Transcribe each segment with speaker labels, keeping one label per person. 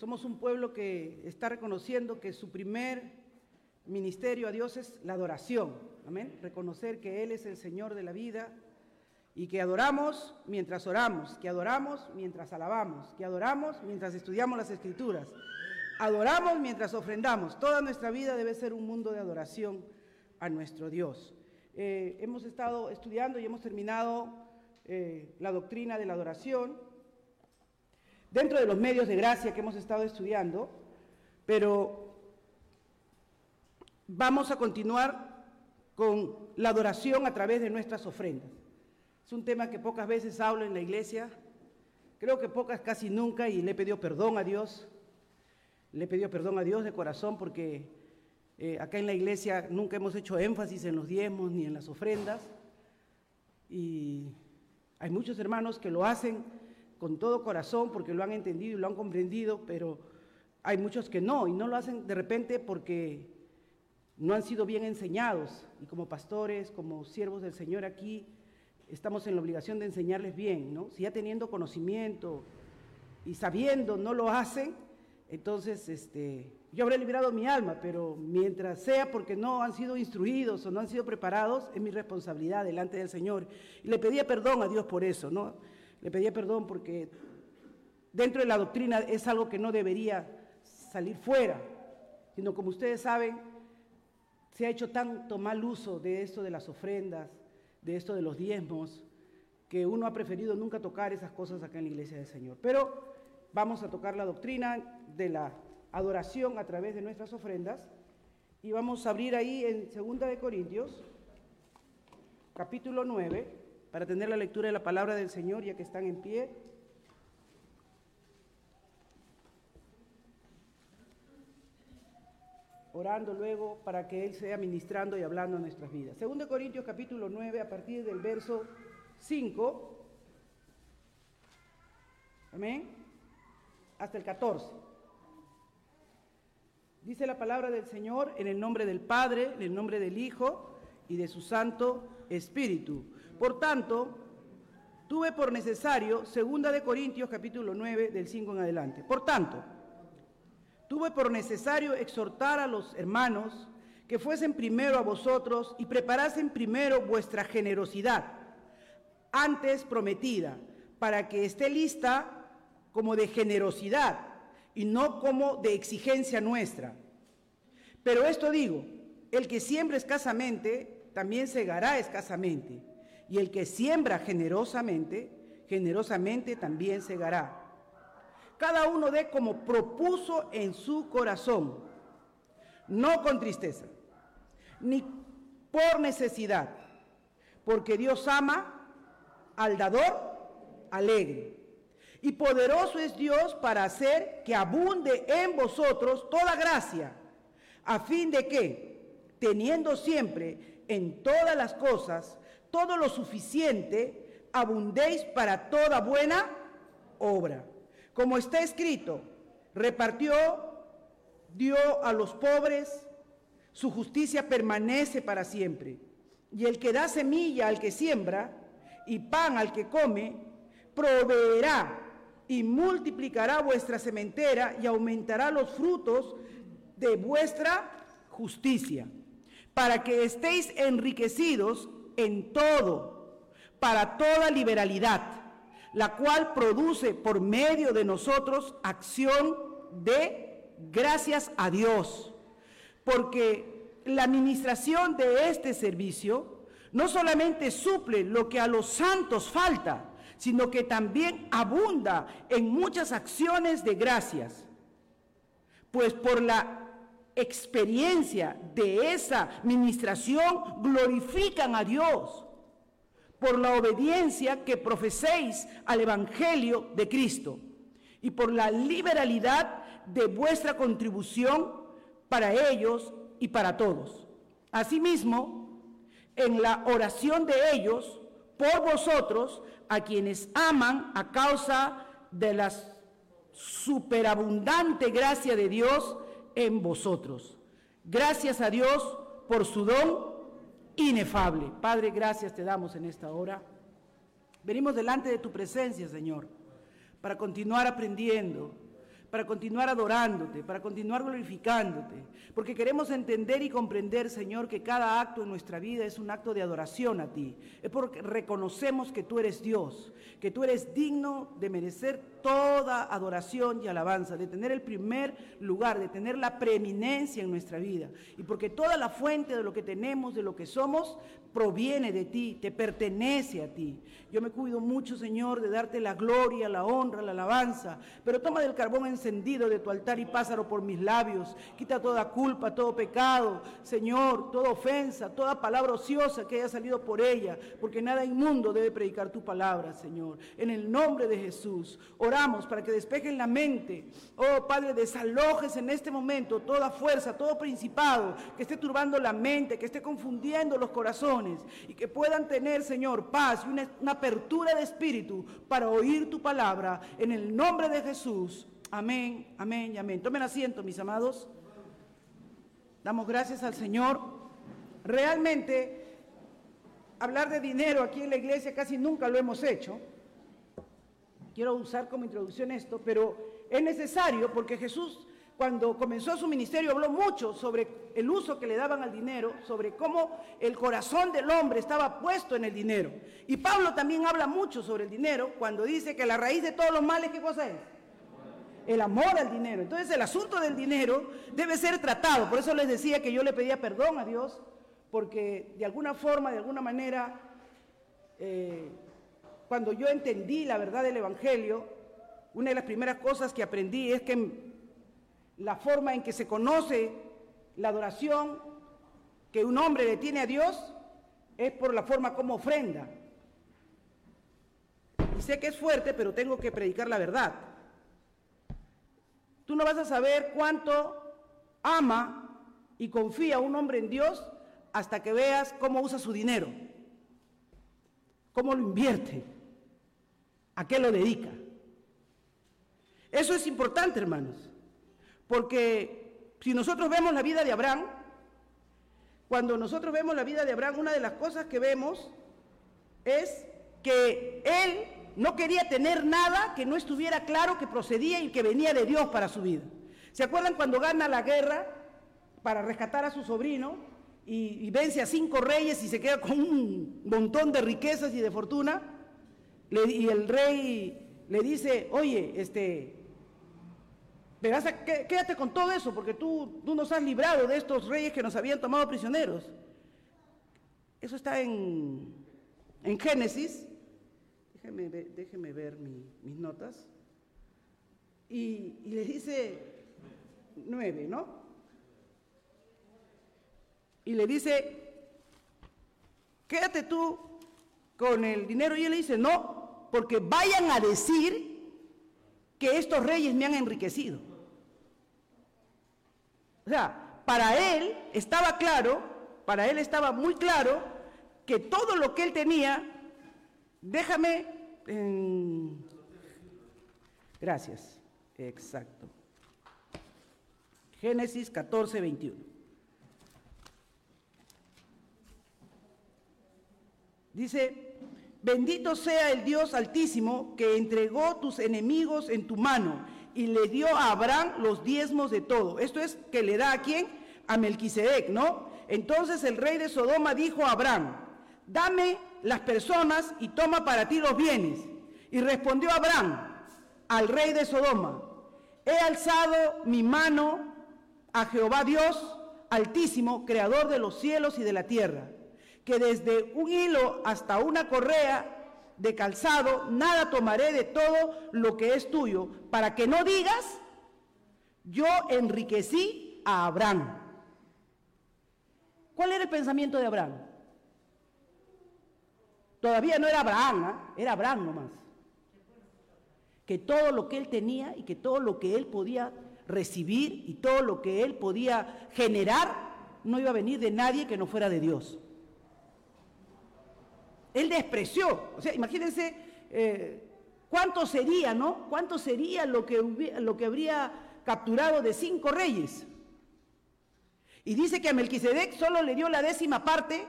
Speaker 1: Somos un pueblo que está reconociendo que su primer ministerio a Dios es la adoración. Amén. Reconocer que Él es el Señor de la vida y que adoramos mientras oramos, que adoramos mientras alabamos, que adoramos mientras estudiamos las escrituras, adoramos mientras ofrendamos. Toda nuestra vida debe ser un mundo de adoración a nuestro Dios. Eh, hemos estado estudiando y hemos terminado eh, la doctrina de la adoración dentro de los medios de gracia que hemos estado estudiando, pero vamos a continuar con la adoración a través de nuestras ofrendas. Es un tema que pocas veces hablo en la iglesia, creo que pocas, casi nunca, y le he pedido perdón a Dios, le he pedido perdón a Dios de corazón porque eh, acá en la iglesia nunca hemos hecho énfasis en los diezmos ni en las ofrendas, y hay muchos hermanos que lo hacen con todo corazón porque lo han entendido y lo han comprendido, pero hay muchos que no, y no lo hacen de repente porque no han sido bien enseñados. Y como pastores, como siervos del Señor aquí, estamos en la obligación de enseñarles bien, ¿no? Si ya teniendo conocimiento y sabiendo no lo hacen, entonces este, yo habré liberado mi alma, pero mientras sea porque no han sido instruidos o no han sido preparados, es mi responsabilidad delante del Señor. Y le pedía perdón a Dios por eso, ¿no? Le pedía perdón porque dentro de la doctrina es algo que no debería salir fuera, sino como ustedes saben, se ha hecho tanto mal uso de esto de las ofrendas, de esto de los diezmos, que uno ha preferido nunca tocar esas cosas acá en la iglesia del Señor. Pero vamos a tocar la doctrina de la adoración a través de nuestras ofrendas y vamos a abrir ahí en 2 de Corintios, capítulo 9 para tener la lectura de la palabra del Señor, ya que están en pie. Orando luego para que Él sea ministrando y hablando en nuestras vidas. Segundo Corintios capítulo 9, a partir del verso 5. Amén. Hasta el 14. Dice la palabra del Señor en el nombre del Padre, en el nombre del Hijo y de su Santo Espíritu. Por tanto, tuve por necesario, segunda de Corintios capítulo 9 del 5 en adelante. Por tanto, tuve por necesario exhortar a los hermanos que fuesen primero a vosotros y preparasen primero vuestra generosidad, antes prometida, para que esté lista como de generosidad y no como de exigencia nuestra. Pero esto digo, el que siembra escasamente, también segará escasamente y el que siembra generosamente, generosamente también segará. Cada uno dé como propuso en su corazón, no con tristeza, ni por necesidad, porque Dios ama al dador alegre. Y poderoso es Dios para hacer que abunde en vosotros toda gracia, a fin de que, teniendo siempre en todas las cosas todo lo suficiente, abundéis para toda buena obra. Como está escrito, repartió, dio a los pobres, su justicia permanece para siempre. Y el que da semilla al que siembra y pan al que come, proveerá y multiplicará vuestra sementera y aumentará los frutos de vuestra justicia, para que estéis enriquecidos en todo, para toda liberalidad, la cual produce por medio de nosotros acción de gracias a Dios. Porque la administración de este servicio no solamente suple lo que a los santos falta, sino que también abunda en muchas acciones de gracias. Pues por la experiencia de esa ministración glorifican a Dios por la obediencia que profeséis al Evangelio de Cristo y por la liberalidad de vuestra contribución para ellos y para todos. Asimismo, en la oración de ellos por vosotros, a quienes aman a causa de la superabundante gracia de Dios, en vosotros. Gracias a Dios por su don inefable. Padre, gracias te damos en esta hora. Venimos delante de tu presencia, Señor, para continuar aprendiendo, para continuar adorándote, para continuar glorificándote, porque queremos entender y comprender, Señor, que cada acto en nuestra vida es un acto de adoración a ti. Es porque reconocemos que tú eres Dios, que tú eres digno de merecer toda adoración y alabanza, de tener el primer lugar, de tener la preeminencia en nuestra vida. Y porque toda la fuente de lo que tenemos, de lo que somos, proviene de ti, te pertenece a ti. Yo me cuido mucho, Señor, de darte la gloria, la honra, la alabanza, pero toma del carbón encendido de tu altar y pásalo por mis labios. Quita toda culpa, todo pecado, Señor, toda ofensa, toda palabra ociosa que haya salido por ella, porque nada inmundo debe predicar tu palabra, Señor. En el nombre de Jesús, oramos para que despejen la mente. Oh, Padre, desalojes en este momento toda fuerza, todo principado que esté turbando la mente, que esté confundiendo los corazones y que puedan tener, Señor, paz y una, una apertura de espíritu para oír tu palabra en el nombre de Jesús. Amén, amén y amén. Tomen asiento, mis amados. Damos gracias al Señor. Realmente, hablar de dinero aquí en la iglesia casi nunca lo hemos hecho. Quiero usar como introducción esto, pero es necesario porque Jesús cuando comenzó su ministerio habló mucho sobre el uso que le daban al dinero, sobre cómo el corazón del hombre estaba puesto en el dinero. Y Pablo también habla mucho sobre el dinero cuando dice que la raíz de todos los males, ¿qué cosa es? El amor al dinero. Entonces el asunto del dinero debe ser tratado. Por eso les decía que yo le pedía perdón a Dios, porque de alguna forma, de alguna manera, eh, cuando yo entendí la verdad del Evangelio, una de las primeras cosas que aprendí es que la forma en que se conoce la adoración que un hombre le tiene a Dios es por la forma como ofrenda. Y sé que es fuerte, pero tengo que predicar la verdad. Tú no vas a saber cuánto ama y confía un hombre en Dios hasta que veas cómo usa su dinero, cómo lo invierte, a qué lo dedica. Eso es importante, hermanos. Porque si nosotros vemos la vida de Abraham, cuando nosotros vemos la vida de Abraham, una de las cosas que vemos es que él no quería tener nada que no estuviera claro que procedía y que venía de Dios para su vida. ¿Se acuerdan cuando gana la guerra para rescatar a su sobrino y, vence a cinco reyes y se queda con un montón de riquezas y de fortuna? y el rey le dice, oye, este, Verás, quédate con todo eso, porque tú, tú nos has librado de estos reyes que nos habían tomado prisioneros. Eso está en, en Génesis. Déjeme, ver mis notas. Y, y le dice nueve, ¿no? Y le dice, quédate tú con el dinero. Y él le dice, no, porque vayan a decir que estos reyes me han enriquecido. O sea, para él estaba claro, para él estaba muy claro que todo lo que él tenía, déjame, gracias, exacto. Génesis 14, 21. Dice, bendito sea el Dios altísimo que entregó tus enemigos en tu mano y le dio a Abraham los diezmos de todo. Esto es que le da a quién? A Melquisedec, ¿no? Entonces el rey de Sodoma dijo a Abraham, dame las personas y toma para ti los bienes. Y respondió Abraham al rey de Sodoma, he alzado mi mano a Jehová Dios altísimo, creador de los cielos y de la tierra, que desde un hilo hasta una correa de calzado, nada tomaré de todo lo que es tuyo, para que no digas, yo enriquecí a Abraham. ¿Cuál era el pensamiento de Abraham? Todavía no era Abraham, ¿ah? era Abraham nomás. Que todo lo que él tenía y que todo lo que él podía recibir y todo lo que él podía generar no iba a venir de nadie que no fuera de Dios. Él despreció. O sea, imagínense eh, cuánto sería, ¿no? ¿Cuánto sería lo que, lo que habría capturado de cinco reyes? Y dice que a Melquisedec solo le dio la décima parte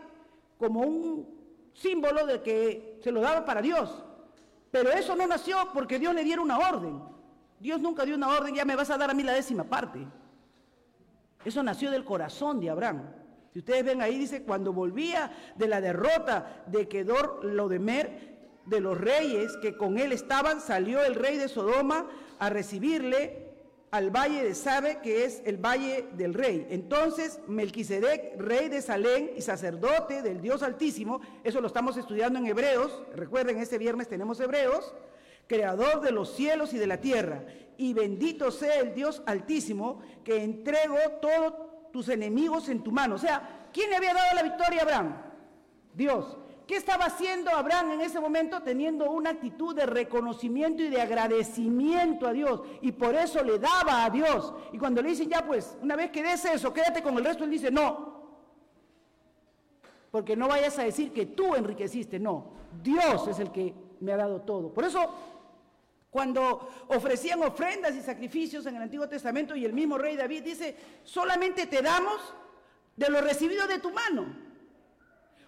Speaker 1: como un símbolo de que se lo daba para Dios. Pero eso no nació porque Dios le diera una orden. Dios nunca dio una orden, ya me vas a dar a mí la décima parte. Eso nació del corazón de Abraham. Si ustedes ven ahí, dice, cuando volvía de la derrota de Kedor Lodemer, de los reyes que con él estaban, salió el rey de Sodoma a recibirle al valle de Sabe, que es el valle del rey. Entonces, Melquisedec, rey de Salén y sacerdote del Dios Altísimo, eso lo estamos estudiando en Hebreos, recuerden, este viernes tenemos Hebreos, creador de los cielos y de la tierra, y bendito sea el Dios Altísimo, que entregó todos tus enemigos en tu mano. O sea, ¿quién le había dado la victoria a Abraham? Dios. ¿Qué estaba haciendo Abraham en ese momento? Teniendo una actitud de reconocimiento y de agradecimiento a Dios. Y por eso le daba a Dios. Y cuando le dicen, ya pues, una vez que des eso, quédate con el resto, él dice, no. Porque no vayas a decir que tú enriqueciste, no. Dios es el que me ha dado todo. Por eso, cuando ofrecían ofrendas y sacrificios en el Antiguo Testamento y el mismo rey David dice, solamente te damos de lo recibido de tu mano.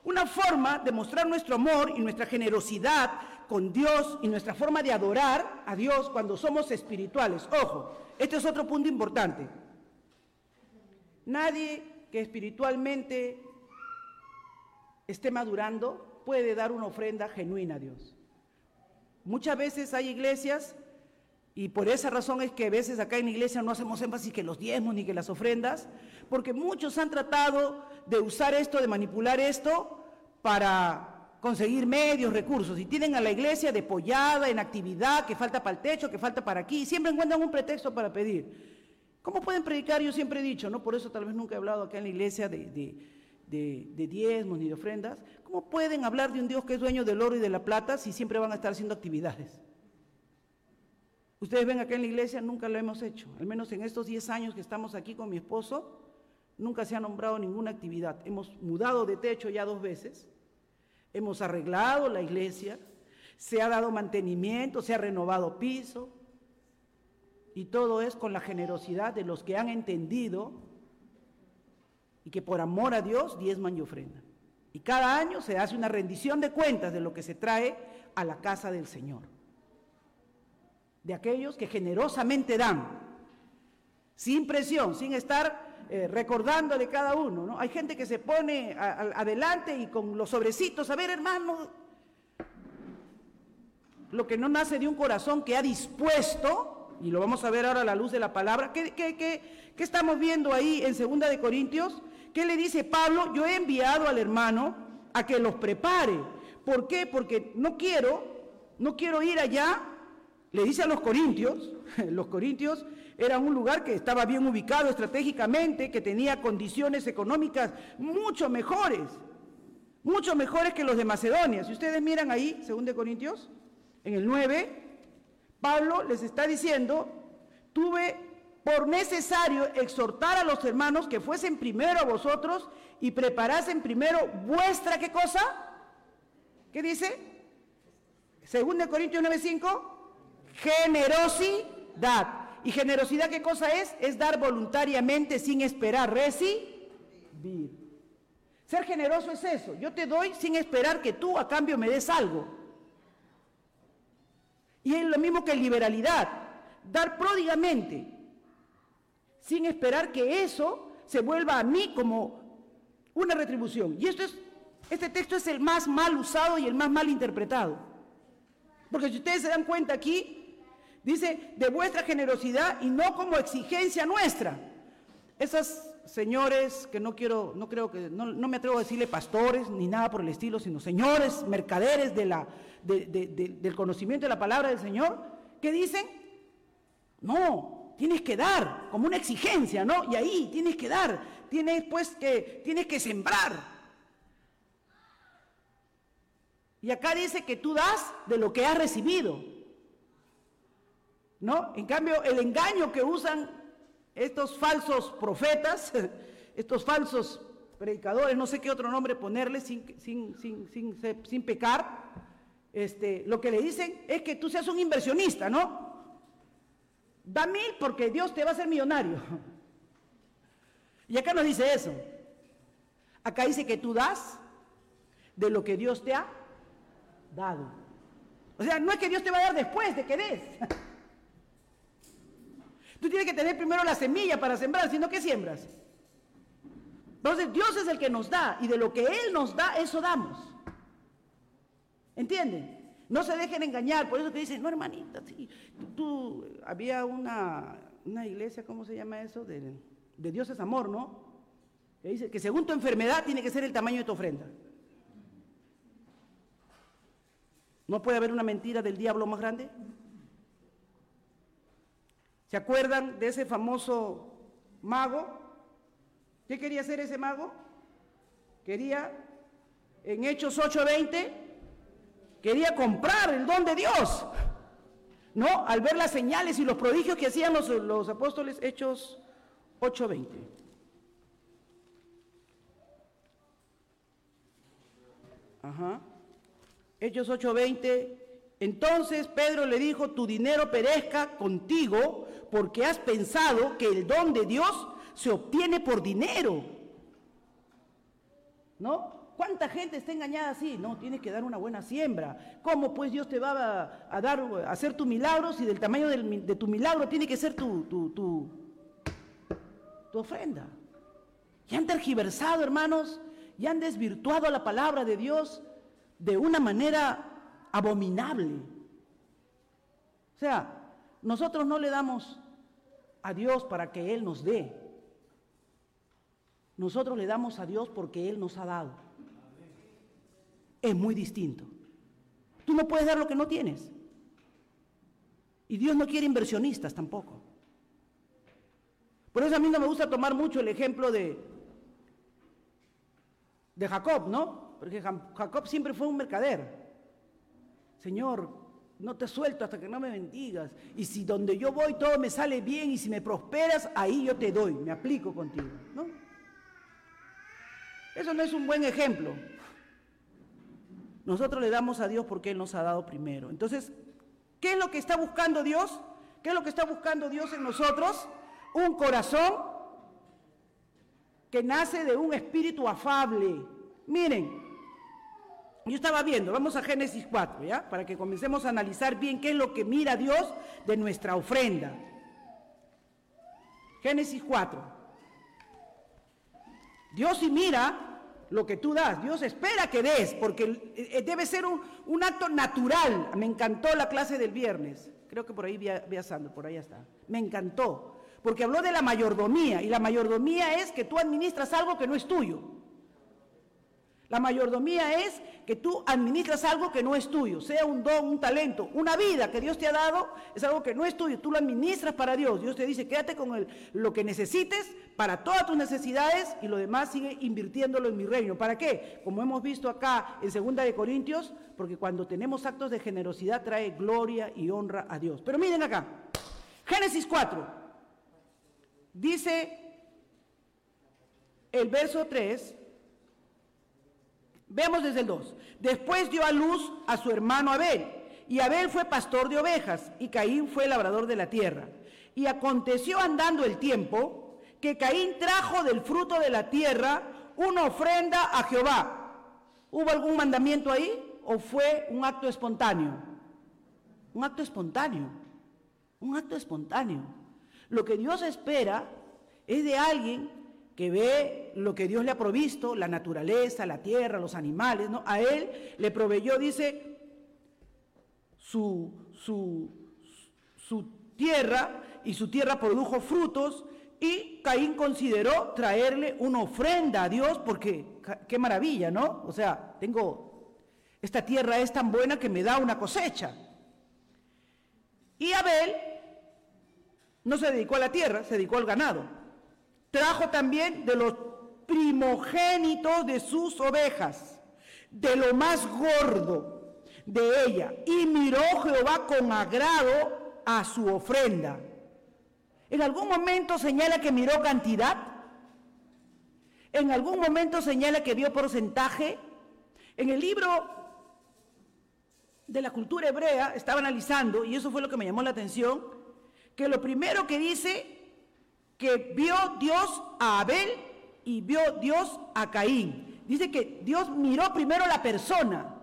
Speaker 1: Una forma de mostrar nuestro amor y nuestra generosidad con Dios y nuestra forma de adorar a Dios cuando somos espirituales. Ojo, este es otro punto importante. Nadie que espiritualmente esté madurando puede dar una ofrenda genuina a Dios. Muchas veces hay iglesias, y por esa razón es que a veces acá en la iglesia no hacemos énfasis que los diezmos ni que las ofrendas, porque muchos han tratado de usar esto, de manipular esto para conseguir medios, recursos, y tienen a la iglesia depollada en actividad, que falta para el techo, que falta para aquí, y siempre encuentran un pretexto para pedir. ¿Cómo pueden predicar? Yo siempre he dicho, ¿no? Por eso tal vez nunca he hablado acá en la iglesia de, de diezmos ni de ofrendas. ¿Cómo pueden hablar de un Dios que es dueño del oro y de la plata si siempre van a estar haciendo actividades? Ustedes ven acá en la iglesia, nunca lo hemos hecho. Al menos en estos 10 años que estamos aquí con mi esposo, nunca se ha nombrado ninguna actividad. Hemos mudado de techo ya dos veces, hemos arreglado la iglesia, se ha dado mantenimiento, se ha renovado piso, y todo es con la generosidad de los que han entendido y que por amor a Dios diezman y ofrendan. Y cada año se hace una rendición de cuentas de lo que se trae a la casa del Señor. De aquellos que generosamente dan, sin presión, sin estar eh, recordando de cada uno. ¿no? Hay gente que se pone adelante y con los sobrecitos, a ver hermano, lo que no nace de un corazón que ha dispuesto, y lo vamos a ver ahora a la luz de la palabra, ¿qué, qué, estamos viendo ahí en Segunda de Corintios? ¿Qué le dice Pablo? Yo he enviado al hermano a que los prepare. ¿Por qué? Porque no quiero, no quiero ir allá, le dice a los corintios, los corintios era un lugar que estaba bien ubicado estratégicamente, que tenía condiciones económicas mucho mejores, mucho mejores que los de Macedonia. Si ustedes miran ahí, según Corintios, en el 9, Pablo les está diciendo, tuve por necesario exhortar a los hermanos que fuesen primero a vosotros y preparasen primero vuestra, ¿qué cosa? ¿Qué dice? Según de Corintios 9:5, generosidad. ¿Y generosidad qué cosa es? Es dar voluntariamente sin esperar recibir. Ser generoso es eso. Yo te doy sin esperar que tú a cambio me des algo. Y es lo mismo que liberalidad. Dar pródigamente sin esperar que eso se vuelva a mí como una retribución. Y esto es, este texto es el más mal usado y el más mal interpretado. Porque si ustedes se dan cuenta aquí, Dice, de vuestra generosidad y no como exigencia nuestra. Esas señores que no quiero, no creo que, no, me atrevo a decirle pastores ni nada por el estilo, sino señores, mercaderes de la, del conocimiento de la palabra del Señor, que dicen, no, tienes que dar, como una exigencia, ¿no? Y ahí tienes que dar, tienes pues que, tienes que sembrar. Y acá dice que tú das de lo que has recibido. ¿No? En cambio, el engaño que usan estos falsos profetas, estos falsos predicadores, no sé qué otro nombre ponerle sin, sin, sin, sin, pecar, este, lo que le dicen es que tú seas un inversionista, ¿no? Da mil porque Dios te va a hacer millonario. Y acá nos dice eso. Acá dice que tú das de lo que Dios te ha dado. O sea, no es que Dios te va a dar después de que des. Tú tienes que tener primero la semilla para sembrar, sino que siembras. Entonces Dios es el que nos da y de lo que Él nos da, eso damos. ¿Entienden? No se dejen engañar, por eso te dicen, no hermanita, tú, había una, iglesia, ¿cómo se llama eso? De, de Dios es amor, ¿no? Que dice que según tu enfermedad tiene que ser el tamaño de tu ofrenda. ¿No puede haber una mentira del diablo más grande? ¿Se acuerdan de ese famoso mago? ¿Qué quería hacer ese mago? Quería, en Hechos 8:20, quería comprar el don de Dios. ¿No? Al ver las señales y los prodigios que hacían los, los apóstoles, Hechos 8:20. Ajá. Hechos 8:20. Entonces Pedro le dijo, tu dinero perezca contigo porque has pensado que el don de Dios se obtiene por dinero. ¿No? ¿Cuánta gente está engañada así? No, tienes que dar una buena siembra. ¿Cómo pues Dios te va a, dar, a hacer tu milagro si del tamaño de tu milagro tiene que ser tu, ofrenda? Y han tergiversado, hermanos, y han desvirtuado la palabra de Dios de una manera abominable. O sea, nosotros no le damos a Dios para que Él nos dé. Nosotros le damos a Dios porque Él nos ha dado. Es muy distinto. Tú no puedes dar lo que no tienes. Y Dios no quiere inversionistas tampoco. Por eso a mí no me gusta tomar mucho el ejemplo de, de Jacob, ¿no? Porque Jacob siempre fue un mercader. Señor, no te suelto hasta que no me bendigas. Y si donde yo voy todo me sale bien y si me prosperas, ahí yo te doy, me aplico contigo. ¿no? Eso no es un buen ejemplo. Nosotros le damos a Dios porque Él nos ha dado primero. Entonces, ¿qué es lo que está buscando Dios? ¿Qué es lo que está buscando Dios en nosotros? Un corazón que nace de un espíritu afable. Miren, yo estaba viendo, vamos a Génesis 4, ¿ya? Para que comencemos a analizar bien qué es lo que mira Dios de nuestra ofrenda. Génesis 4. Dios sí mira lo que tú das, Dios espera que des, porque eh, debe ser un, acto natural. Me encantó la clase del viernes, creo que por ahí vi a, Sandro, por ahí está. Me encantó, porque habló de la mayordomía, y la mayordomía es que tú administras algo que no es tuyo. La mayordomía es que tú administras algo que no es tuyo, sea un don, un talento, una vida que Dios te ha dado, es algo que no es tuyo, tú lo administras para Dios. Dios te dice, quédate con lo que necesites para todas tus necesidades y lo demás sigue invirtiéndolo en mi reino. ¿Para qué? Como hemos visto acá en Segunda de Corintios, porque cuando tenemos actos de generosidad trae gloria y honra a Dios. Pero miren acá, Génesis 4, dice el verso 3, Veamos desde el 2. Después dio a luz a su hermano Abel, y Abel fue pastor de ovejas, y Caín fue labrador de la tierra. Y aconteció andando el tiempo que Caín trajo del fruto de la tierra una ofrenda a Jehová. ¿Hubo algún mandamiento ahí o fue un acto espontáneo? Un acto espontáneo. Un acto espontáneo. Lo que Dios espera es de alguien que ve lo que Dios le ha provisto, la naturaleza, la tierra, los animales, ¿no? A él le proveyó, dice, su, su, su tierra y su tierra produjo frutos y Caín consideró traerle una ofrenda a Dios porque qué maravilla, ¿no? O sea, tengo, esta tierra es tan buena que me da una cosecha. Y Abel no se dedicó a la tierra, se dedicó al ganado. Trajo también de los primogénitos de sus ovejas, de lo más gordo de ella. Y miró Jehová con agrado a su ofrenda. En algún momento señala que miró cantidad. En algún momento señala que vio porcentaje. En el libro de la cultura hebrea estaba analizando, y eso fue lo que me llamó la atención, que lo primero que dice que vio Dios a Abel y vio Dios a Caín. Dice que Dios miró primero la persona.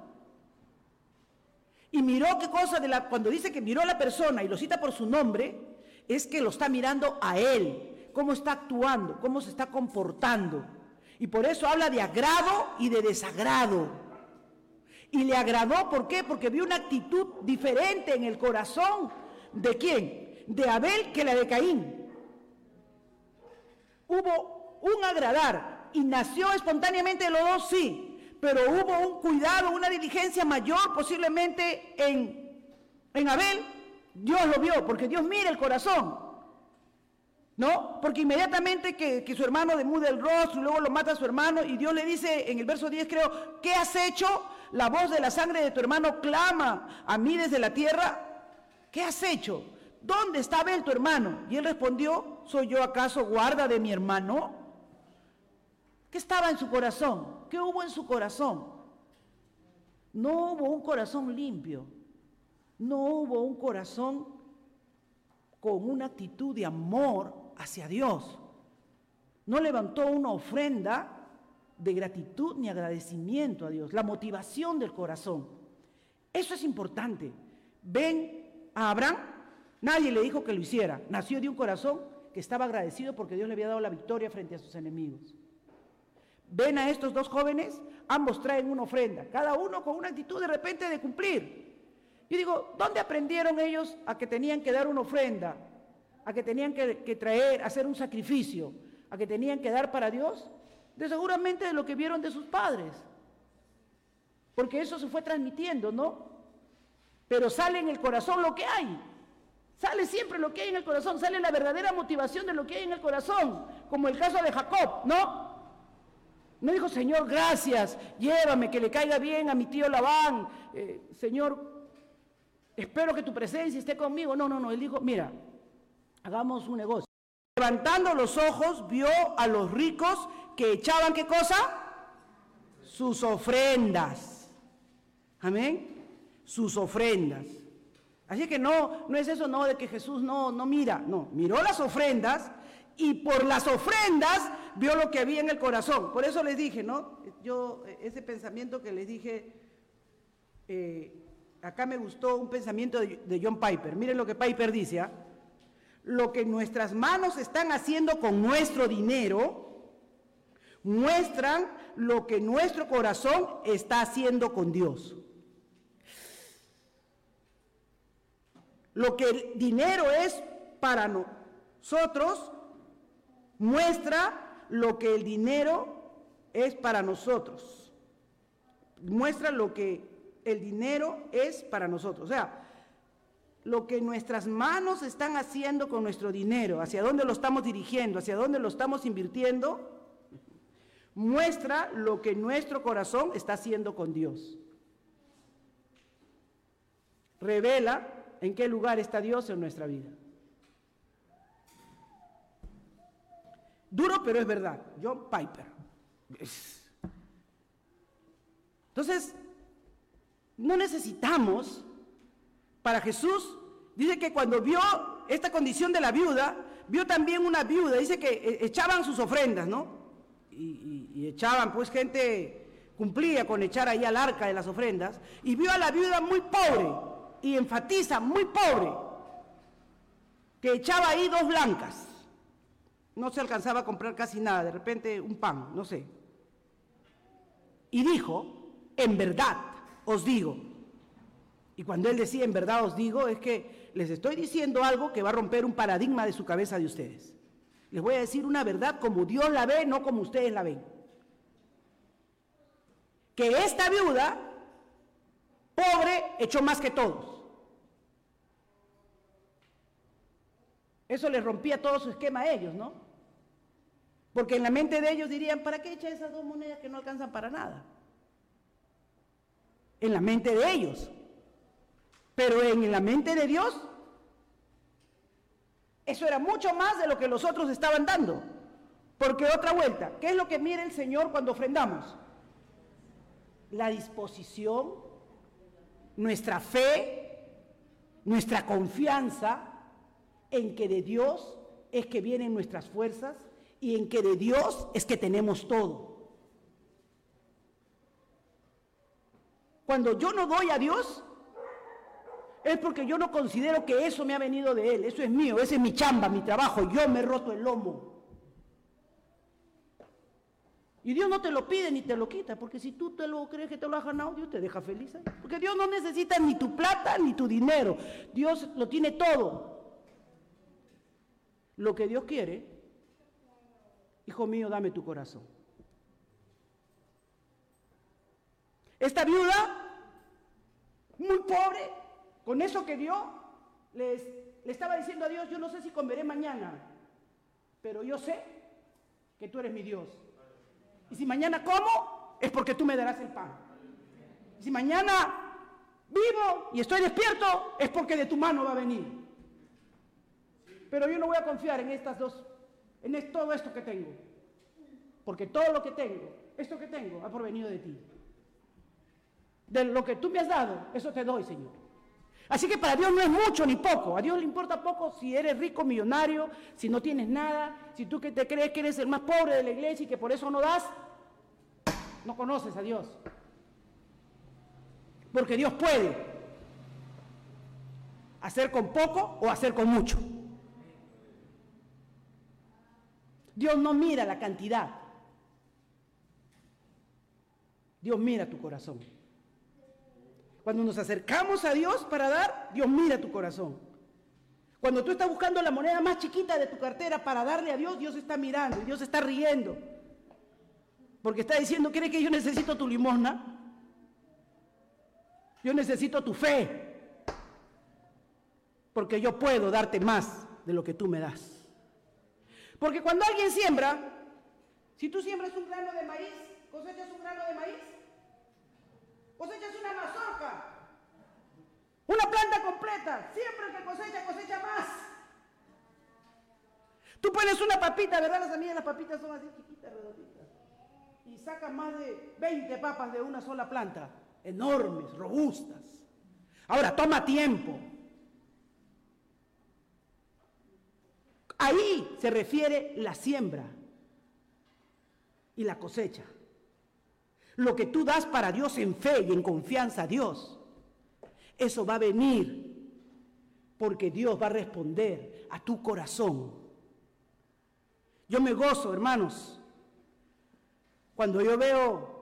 Speaker 1: Y miró qué cosa de la cuando dice que miró a la persona y lo cita por su nombre, es que lo está mirando a Él, cómo está actuando, cómo se está comportando. Y por eso habla de agrado y de desagrado. Y le agradó, ¿por qué? Porque vio una actitud diferente en el corazón de quién? De Abel que la de Caín. Hubo un agradar y nació espontáneamente los dos, sí, pero hubo un cuidado, una diligencia mayor posiblemente en, en Abel. Dios lo vio, porque Dios mira el corazón. ¿No? Porque inmediatamente que, su hermano demude el rostro y luego lo mata a su hermano y Dios le dice en el verso 10 creo, ¿qué has hecho? La voz de la sangre de tu hermano clama a mí desde la tierra. ¿Qué has hecho? ¿Dónde está Abel tu hermano? Y él respondió, ¿soy yo acaso guarda de mi hermano? ¿Qué estaba en su corazón? ¿Qué hubo en su corazón? No hubo un corazón limpio, no hubo un corazón con una actitud de amor hacia Dios. No levantó una ofrenda de gratitud ni agradecimiento a Dios, la motivación del corazón. Eso es importante. Ven a Abraham, nadie le dijo que lo hiciera, nació de un corazón que estaba agradecido porque Dios le había dado la victoria frente a sus enemigos. Ven a estos dos jóvenes, ambos traen una ofrenda, cada uno con una actitud de repente de cumplir. Yo digo, ¿dónde aprendieron ellos a que tenían que dar una ofrenda? a que tenían que, traer, hacer un sacrificio, a que tenían que dar para Dios, de seguramente de lo que vieron de sus padres. Porque eso se fue transmitiendo, ¿no? Pero sale en el corazón lo que hay. Sale siempre lo que hay en el corazón, sale la verdadera motivación de lo que hay en el corazón, como el caso de Jacob, ¿no? No dijo, Señor, gracias, llévame, que le caiga bien a mi tío Labán, eh, Señor, espero que tu presencia esté conmigo. No, no, no, él dijo, mira, Hagamos un negocio. Levantando los ojos, vio a los ricos que echaban qué cosa? Sus ofrendas. Amén. Sus ofrendas. Así que no, no es eso, no, de que Jesús no, no mira, no, miró las ofrendas y por las ofrendas vio lo que había en el corazón. Por eso les dije, ¿no? Yo, ese pensamiento que les dije, eh, acá me gustó un pensamiento de, John Piper. Miren lo que Piper dice, ¿ah? lo que nuestras manos están haciendo con nuestro dinero, muestran lo que nuestro corazón está haciendo con Dios. Lo que el dinero es para nosotros, muestra lo que el dinero es para nosotros. Muestra lo que el dinero es para nosotros. O sea, lo que nuestras manos están haciendo con nuestro dinero, hacia dónde lo estamos dirigiendo, hacia dónde lo estamos invirtiendo, muestra lo que nuestro corazón está haciendo con Dios. Revela en qué lugar está Dios en nuestra vida. Duro, pero es verdad. John Piper. Entonces, no necesitamos para Jesús, dice que cuando vio esta condición de la viuda, vio también una viuda, dice que eh, echaban sus ofrendas, ¿no? Y, echaban, pues gente cumplía con echar ahí al arca de las ofrendas, y vio a la viuda muy pobre, y enfatiza, muy pobre, que echaba ahí dos blancas. No se alcanzaba a comprar casi nada, de repente un pan, no sé. Y dijo, en verdad os digo, y cuando él decía, en verdad os digo, es que les estoy diciendo algo que va a romper un paradigma de su cabeza de ustedes. Les voy a decir una verdad como Dios la ve, no como ustedes la ven. Que esta viuda, pobre, echó más que todos. Eso les rompía todo su esquema a ellos, ¿no? Porque en la mente de ellos dirían, ¿para qué echa esas dos monedas que no alcanzan para nada? En la mente de ellos. Pero en la mente de Dios, eso era mucho más de lo que los otros estaban dando. Porque otra vuelta, ¿qué es lo que mira el Señor cuando ofrendamos? La disposición, nuestra fe, nuestra confianza en que de Dios es que vienen nuestras fuerzas y en que de Dios es que tenemos todo. Cuando yo no doy a Dios, es porque yo no considero que eso me ha venido de Él, eso es mío, ese es mi chamba, mi trabajo, yo me he roto el lomo. Y Dios no te lo pide ni te lo quita, porque si tú te lo crees que te lo has ganado, Dios te deja feliz. Porque Dios no necesita ni tu plata ni tu dinero, Dios lo tiene todo. Lo que Dios quiere, hijo mío, dame tu corazón. Esta viuda, muy pobre, con eso que dio, les, le estaba diciendo a Dios, yo no sé si comeré mañana, pero yo sé que tú eres mi Dios. Y si mañana como, es porque tú me darás el pan. Y si mañana vivo y estoy despierto, es porque de tu mano va a venir. Pero yo no voy a confiar en estas dos, en todo esto que tengo. Porque todo lo que tengo, esto que tengo, ha provenido de ti. De lo que tú me has dado, eso te doy, Señor. Así que para Dios no es mucho ni poco. A Dios le importa poco si eres rico, millonario, si no tienes nada, si tú que te crees que eres el más pobre de la iglesia y que por eso no das, no conoces a Dios. Porque Dios puede hacer con poco o hacer con mucho. Dios no mira la cantidad. Dios mira tu corazón. Cuando nos acercamos a Dios para dar, Dios mira tu corazón. Cuando tú estás buscando la moneda más chiquita de tu cartera para darle a Dios, Dios está mirando Dios está riendo. Porque está diciendo, ¿crees que yo necesito tu limosna? Yo necesito tu fe. Porque yo puedo darte más de lo que tú me das. Porque cuando alguien siembra, si tú siembras un grano de maíz, cosechas un grano de maíz, cosechas una mazorca, una planta completa. Siempre que cosecha, cosecha más. Tú pones una papita, ¿verdad? Las amigas las papitas son así chiquitas, redonditas. Y sacas más de 20 papas de una sola planta. Enormes, robustas. Ahora, toma tiempo. Ahí se refiere la siembra y la cosecha. Lo que tú das para Dios en fe y en confianza a Dios, eso va a venir porque Dios va a responder a tu corazón. Yo me gozo, hermanos, cuando yo veo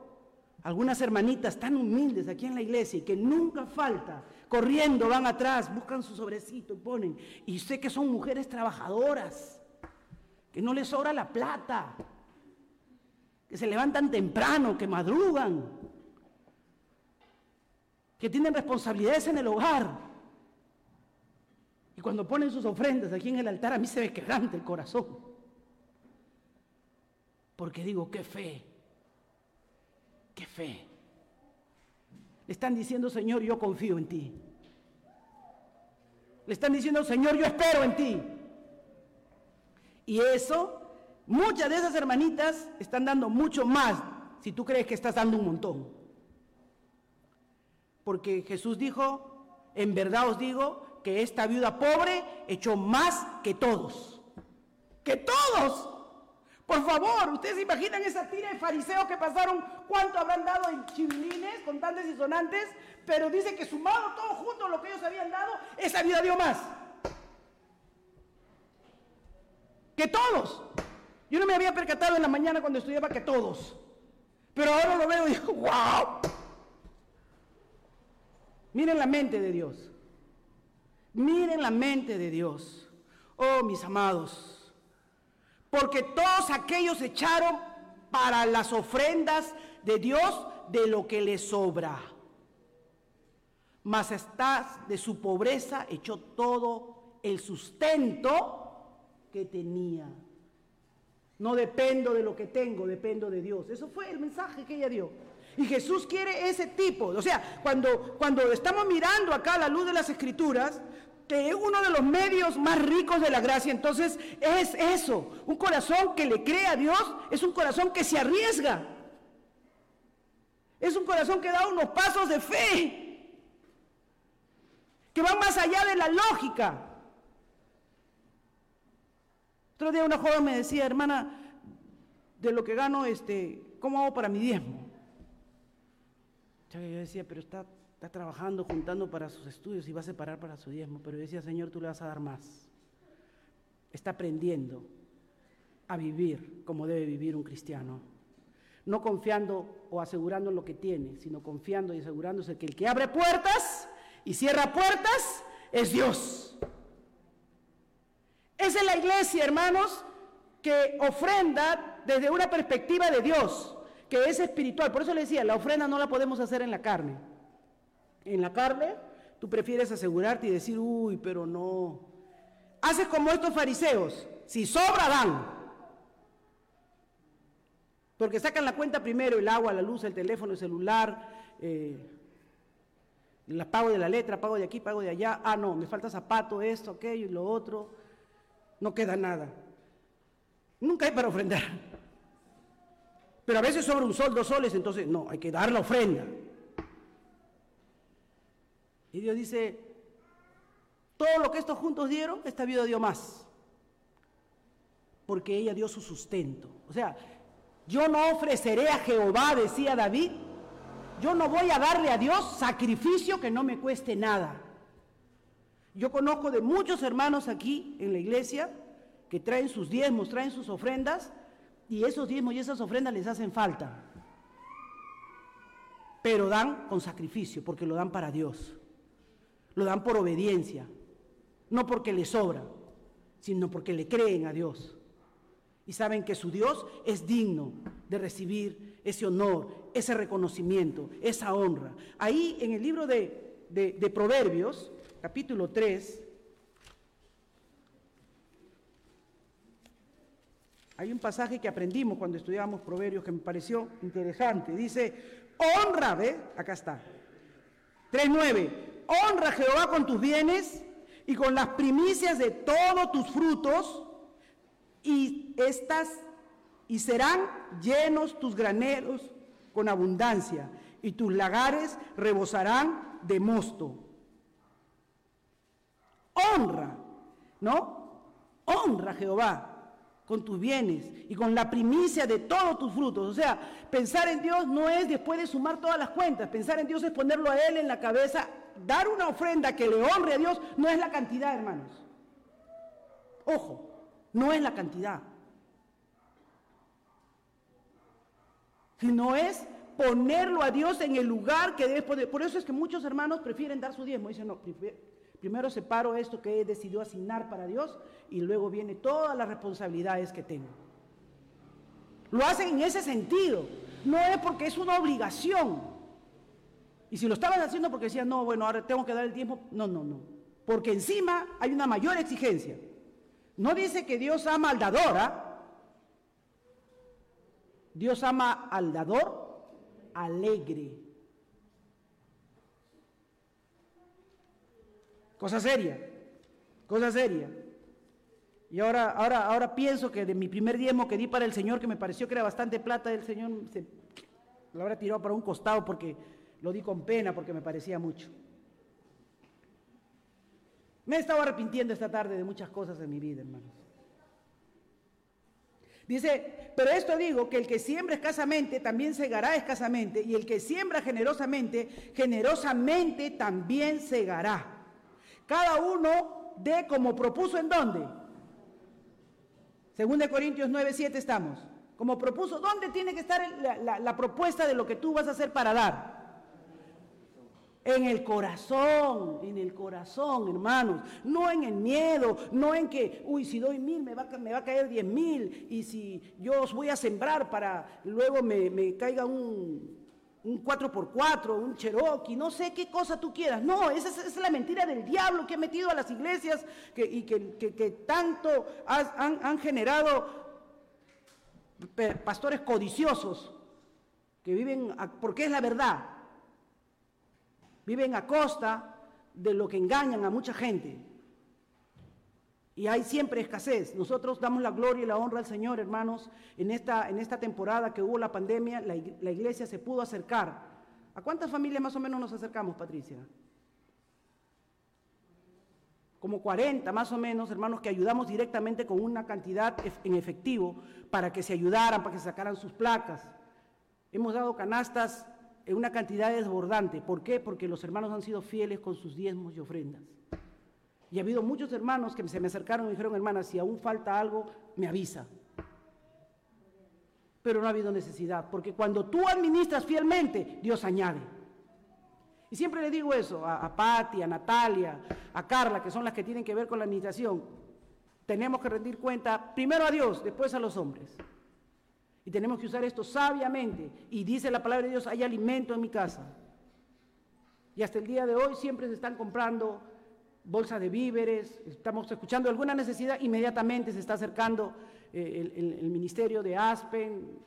Speaker 1: algunas hermanitas tan humildes aquí en la iglesia y que nunca falta, corriendo, van atrás, buscan su sobrecito y ponen. Y sé que son mujeres trabajadoras, que no les sobra la plata, que se levantan temprano, que madrugan, que tienen responsabilidades en el hogar. Y cuando ponen sus ofrendas aquí en el altar, a mí se me quebranta el corazón. Porque digo, qué fe, qué fe. Le están diciendo, Señor, yo confío en ti. Le están diciendo, Señor, yo espero en ti. Y eso Muchas de esas hermanitas están dando mucho más si tú crees que estás dando un montón. Porque Jesús dijo, en verdad os digo, que esta viuda pobre echó más que todos. Que todos. Por favor, ustedes imaginan esa tira de fariseos que pasaron, cuánto habrán dado en chivilines, contantes y sonantes, pero dice que sumado todo junto lo que ellos habían dado, esa viuda dio más. Que todos. Yo no me había percatado en la mañana cuando estudiaba que todos. Pero ahora lo veo y digo, wow. Miren la mente de Dios. Miren la mente de Dios. Oh, mis amados. Porque todos aquellos echaron para las ofrendas de Dios de lo que les sobra. Mas estás de su pobreza echó todo el sustento que tenía. No dependo de lo que tengo, dependo de Dios. Eso fue el mensaje que ella dio. Y Jesús quiere ese tipo. O sea, cuando, cuando estamos mirando acá a la luz de las escrituras, que es uno de los medios más ricos de la gracia, entonces es eso. Un corazón que le cree a Dios es un corazón que se arriesga. Es un corazón que da unos pasos de fe, que van más allá de la lógica. Otro día una joven me decía, hermana, de lo que gano, este, ¿cómo hago para mi diezmo? Yo decía, pero está está trabajando, juntando para sus estudios y va a separar para su diezmo, pero decía, Señor, tú le vas a dar más. Está aprendiendo a vivir como debe vivir un cristiano. No confiando o asegurando lo que tiene, sino confiando y asegurándose que el que abre puertas y cierra puertas es Dios. Esa es la iglesia, hermanos, que ofrenda desde una perspectiva de Dios, que es espiritual. Por eso le decía, la ofrenda no la podemos hacer en la carne. En la carne, tú prefieres asegurarte y decir, uy, pero no. Haces como estos fariseos, si sobra, dan. Porque sacan la cuenta primero, el agua, la luz, el teléfono, el celular, eh, pago de la letra, pago de aquí, pago de allá. Ah, no, me falta zapato, esto, aquello y lo otro. No queda nada. Nunca hay para ofrendar. Pero a veces sobra un sol, dos soles, entonces no, hay que dar la ofrenda. Y Dios dice, todo lo que estos juntos dieron, esta vida dio más. Porque ella dio su sustento. O sea, yo no ofreceré a Jehová, decía David, yo no voy a darle a Dios sacrificio que no me cueste nada. Yo conozco de muchos hermanos aquí en la iglesia que traen sus diezmos, traen sus ofrendas, y esos diezmos y esas ofrendas les hacen falta. Pero dan con sacrificio, porque lo dan para Dios. Lo dan por obediencia, no porque les sobra, sino porque le creen a Dios. Y saben que su Dios es digno de recibir ese honor, ese reconocimiento, esa honra. Ahí en el libro de, de Proverbios, capítulo 3, Hay un pasaje que aprendimos cuando estudiábamos Proverbios que me pareció interesante. Dice, honra, ¿ve? Acá está. 3.9. Honra a Jehová con tus bienes y con las primicias de todos tus frutos y estas y serán llenos tus graneros con abundancia y tus lagares rebosarán de mosto. Honra, ¿no? Honra a Jehová con tus bienes y con la primicia de todos tus frutos. O sea, pensar en Dios no es después de sumar todas las cuentas, pensar en Dios es ponerlo a Él en la cabeza, dar una ofrenda que le honre a Dios, no es la cantidad, hermanos. Ojo, no es la cantidad, sino es ponerlo a Dios en el lugar que debe poner. Por eso es que muchos hermanos prefieren dar su diezmo. Dicen, no, Primero separo esto que he decidido asignar para Dios y luego viene todas las responsabilidades que tengo. Lo hacen en ese sentido. No es porque es una obligación. Y si lo estaban haciendo porque decían, no, bueno, ahora tengo que dar el tiempo. No, no, no. Porque encima hay una mayor exigencia. No dice que Dios ama al dador. ¿ah? Dios ama al dador alegre. Cosa seria, cosa seria. Y ahora, ahora, ahora pienso que de mi primer diezmo que di para el Señor, que me pareció que era bastante plata, el Señor se, lo habrá tirado para un costado porque lo di con pena, porque me parecía mucho. Me he estado arrepintiendo esta tarde de muchas cosas en mi vida, hermanos. Dice, pero esto digo, que el que siembra escasamente también segará escasamente, y el que siembra generosamente, generosamente también segará. Cada uno de como propuso en dónde. Según de Corintios 9, 7 estamos. Como propuso, ¿dónde tiene que estar la, la propuesta de lo que tú vas a hacer para dar? En el corazón, en el corazón, hermanos. No en el miedo, no en que, uy, si doy mil me va, a caer diez mil. Y si yo os voy a sembrar para luego me, me caiga un, un 4x4, un Cherokee, no sé qué cosa tú quieras. No, esa es, la mentira del diablo que ha metido a las iglesias y que, tanto han, generado pastores codiciosos que viven, porque es la verdad, viven a costa de lo que engañan a mucha gente. Y hay siempre escasez. Nosotros damos la gloria y la honra al Señor, hermanos. En esta, en esta temporada que hubo la pandemia, la, iglesia se pudo acercar. ¿A cuántas familias más o menos nos acercamos, Patricia? Como 40 más o menos, hermanos, que ayudamos directamente con una cantidad en efectivo para que se ayudaran, para que sacaran sus placas. Hemos dado canastas en una cantidad desbordante. ¿Por qué? Porque los hermanos han sido fieles con sus diezmos y ofrendas. Y ha habido muchos hermanos que se me acercaron y me dijeron, hermana, si aún falta algo, me avisa. Pero no ha habido necesidad, porque cuando tú administras fielmente, Dios añade. Y siempre le digo eso a, a Patti, a Natalia, a Carla, que son las que tienen que ver con la administración. Tenemos que rendir cuenta primero a Dios, después a los hombres. Y tenemos que usar esto sabiamente. Y dice la palabra de Dios, hay alimento en mi casa. Y hasta el día de hoy siempre se están comprando bolsas de víveres, estamos escuchando alguna necesidad, inmediatamente se está acercando eh, el, ministerio de Aspen,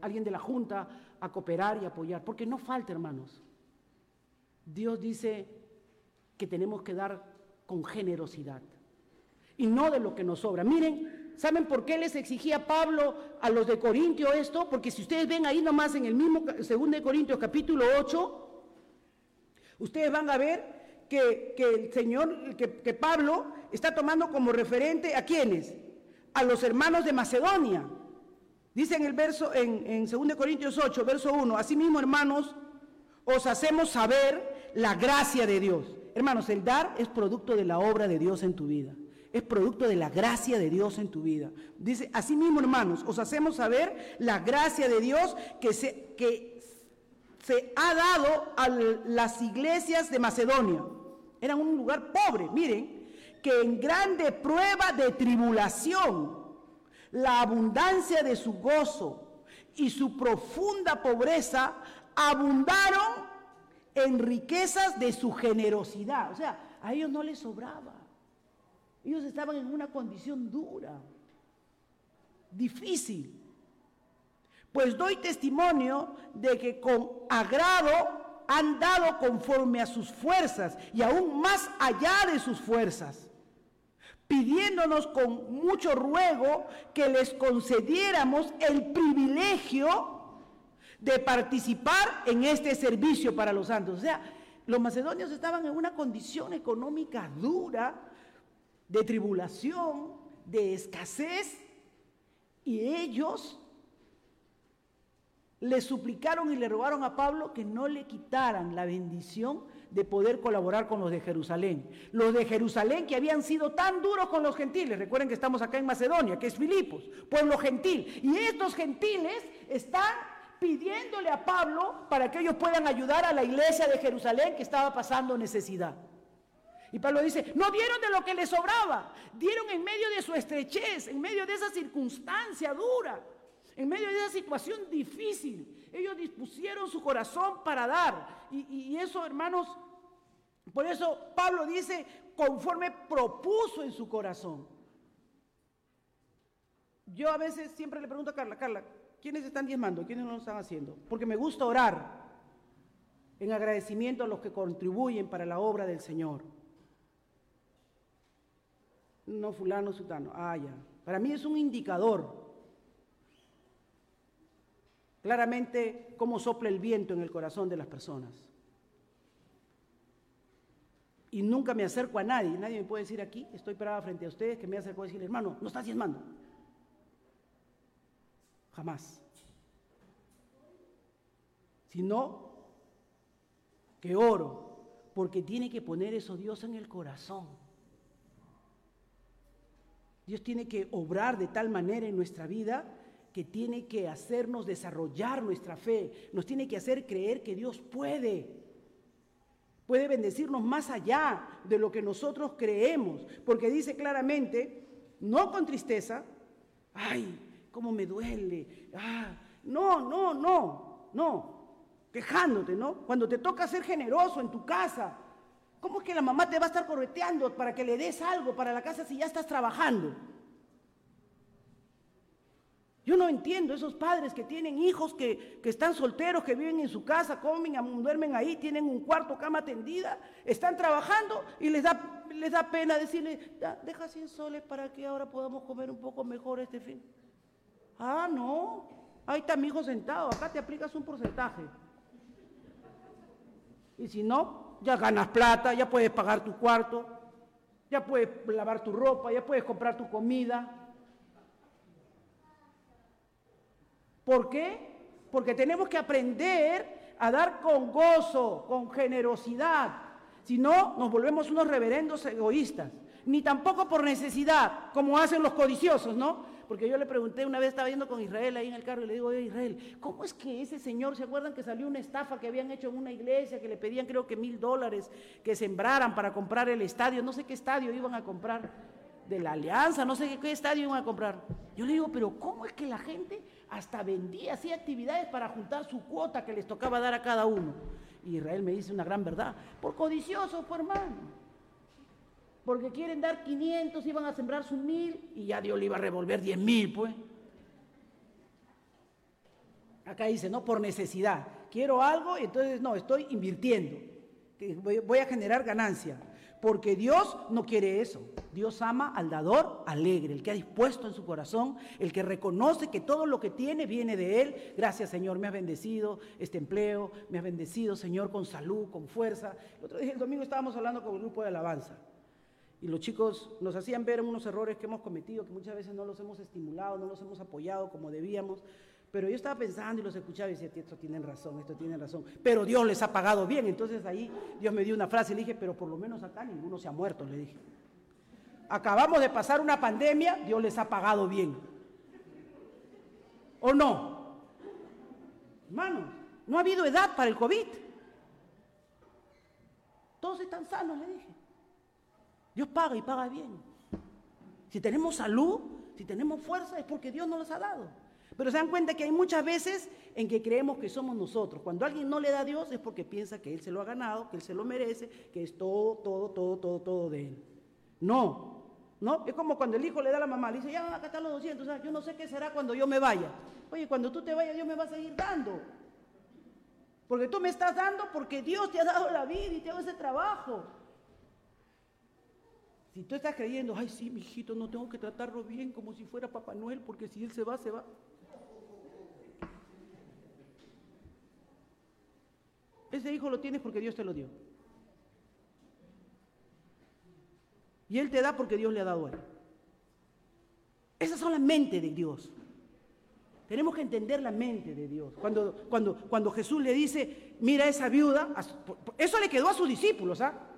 Speaker 1: alguien de la Junta a cooperar y apoyar, porque no falta, hermanos. Dios dice que tenemos que dar con generosidad y no de lo que nos sobra. Miren, ¿Saben por qué les exigía Pablo a los de Corintio esto? Porque si ustedes ven ahí nomás en el mismo 2 de Corintios capítulo 8, ustedes van a ver que, el Señor, que, Pablo está tomando como referente a quiénes? A los hermanos de Macedonia. Dice en el verso, en, en 2 Corintios 8, verso 1, asimismo hermanos, os hacemos saber la gracia de Dios. Hermanos, el dar es producto de la obra de Dios en tu vida es producto de la gracia de Dios en tu vida. Dice, así mismo hermanos, os hacemos saber la gracia de Dios que se, que se ha dado a las iglesias de Macedonia. Eran un lugar pobre, miren, que en grande prueba de tribulación, la abundancia de su gozo y su profunda pobreza abundaron en riquezas de su generosidad. O sea, a ellos no les sobraba. Ellos estaban en una condición dura, difícil. Pues doy testimonio de que con agrado han dado conforme a sus fuerzas y aún más allá de sus fuerzas, pidiéndonos con mucho ruego que les concediéramos el privilegio de participar en este servicio para los santos. O sea, los macedonios estaban en una condición económica dura, de tribulación, de escasez, y ellos le suplicaron y le rogaron a Pablo que no le quitaran la bendición de poder colaborar con los de Jerusalén. Los de Jerusalén que habían sido tan duros con los gentiles, recuerden que estamos acá en Macedonia, que es Filipos, pueblo gentil, y estos gentiles están pidiéndole a Pablo para que ellos puedan ayudar a la iglesia de Jerusalén que estaba pasando necesidad. Y Pablo dice, no dieron de lo que les sobraba, dieron en medio de su estrechez, en medio de esa circunstancia dura, en medio de esa situación difícil. Ellos dispusieron su corazón para dar. Y, eso, hermanos, por eso Pablo dice, conforme propuso en su corazón. Yo a veces siempre le pregunto a Carla, Carla, ¿quiénes están diezmando? ¿Quiénes no lo están haciendo? Porque me gusta orar en agradecimiento a los que contribuyen para la obra del Señor. No, fulano, sutano. Ah, ya. Para mí es un indicador. Claramente cómo sopla el viento en el corazón de las personas. Y nunca me acerco a nadie. Nadie me puede decir aquí, estoy parada frente a ustedes, que me acerco a decirle, hermano, no estás diezmando. Jamás. Sino que oro, porque tiene que poner eso Dios en el corazón. Dios tiene que obrar de tal manera en nuestra vida que tiene que hacernos desarrollar nuestra fe, nos tiene que hacer creer que Dios puede. Puede bendecirnos más allá de lo que nosotros creemos, porque dice claramente, no con tristeza, ay, cómo me duele, ah, no, no, no, no, quejándote, ¿no? Cuando te toca ser generoso en tu casa, ¿Cómo es que la mamá te va a estar correteando para que le des algo para la casa si ya estás trabajando? Yo no entiendo esos padres que tienen hijos que, están solteros, que viven en su casa, comen, duermen ahí, tienen un cuarto, cama tendida, están trabajando y les da, les da pena decirle, deja 100 soles para que ahora podamos comer un poco mejor este fin. Ah, no, ahí está mi hijo sentado, acá te aplicas un porcentaje. Y si no, ya ganas plata, ya puedes pagar tu cuarto, ya puedes lavar tu ropa, ya puedes comprar tu comida. ¿Por qué? porque tenemos que aprender a dar con gozo, con generosidad. Si no, nos volvemos unos reverendos egoístas. Ni tampoco por necesidad, como hacen los codiciosos, ¿no? Porque yo le pregunté, una vez estaba yendo con Israel ahí en el carro y le digo, oye Israel, ¿cómo es que ese señor, ¿se acuerdan que salió una estafa que habían hecho en una iglesia, que le pedían creo que mil dólares que sembraran para comprar el estadio? No sé qué estadio iban a comprar, de la alianza, no sé qué, estadio iban a comprar. Yo le digo, pero ¿cómo es que la gente hasta vendía, hacía actividades para juntar su cuota que les tocaba dar a cada uno? Y Israel me dice una gran verdad, por codicioso, por hermano porque quieren dar 500, iban a sembrar sus mil y ya Dios le iba a revolver 10 mil, pues. Acá dice, no, por necesidad. Quiero algo, entonces no, estoy invirtiendo. Voy a generar ganancia. Porque Dios no quiere eso. Dios ama al dador alegre, el que ha dispuesto en su corazón, el que reconoce que todo lo que tiene viene de Él. Gracias Señor, me has bendecido este empleo, me has bendecido Señor con salud, con fuerza. El otro día, el domingo estábamos hablando con un grupo de alabanza. Y los chicos nos hacían ver unos errores que hemos cometido, que muchas veces no los hemos estimulado, no los hemos apoyado como debíamos. Pero yo estaba pensando y los escuchaba y decía, esto tienen razón, esto tienen razón. Pero Dios les ha pagado bien. Entonces ahí Dios me dio una frase y le dije, pero por lo menos acá ninguno se ha muerto, le dije. Acabamos de pasar una pandemia, Dios les ha pagado bien. ¿O no? Hermanos, no ha habido edad para el COVID. Todos están sanos, le dije. Dios paga y paga bien. Si tenemos salud, si tenemos fuerza, es porque Dios nos los ha dado. Pero se dan cuenta que hay muchas veces en que creemos que somos nosotros. Cuando alguien no le da a Dios es porque piensa que Él se lo ha ganado, que Él se lo merece, que es todo, todo, todo, todo, todo de Él. No, no. Es como cuando el hijo le da a la mamá, le dice, ya, acá están los 200, yo no sé qué será cuando yo me vaya. Oye, cuando tú te vayas, Dios me va a seguir dando. Porque tú me estás dando porque Dios te ha dado la vida y te ha dado ese trabajo. Si tú estás creyendo, ay, sí, mi hijito, no tengo que tratarlo bien como si fuera Papá Noel, porque si él se va, se va. Ese hijo lo tienes porque Dios te lo dio. Y Él te da porque Dios le ha dado a él. Esas son las mentes de Dios. Tenemos que entender la mente de Dios. Cuando, cuando, cuando Jesús le dice, mira esa viuda, eso le quedó a sus discípulos, ¿ah?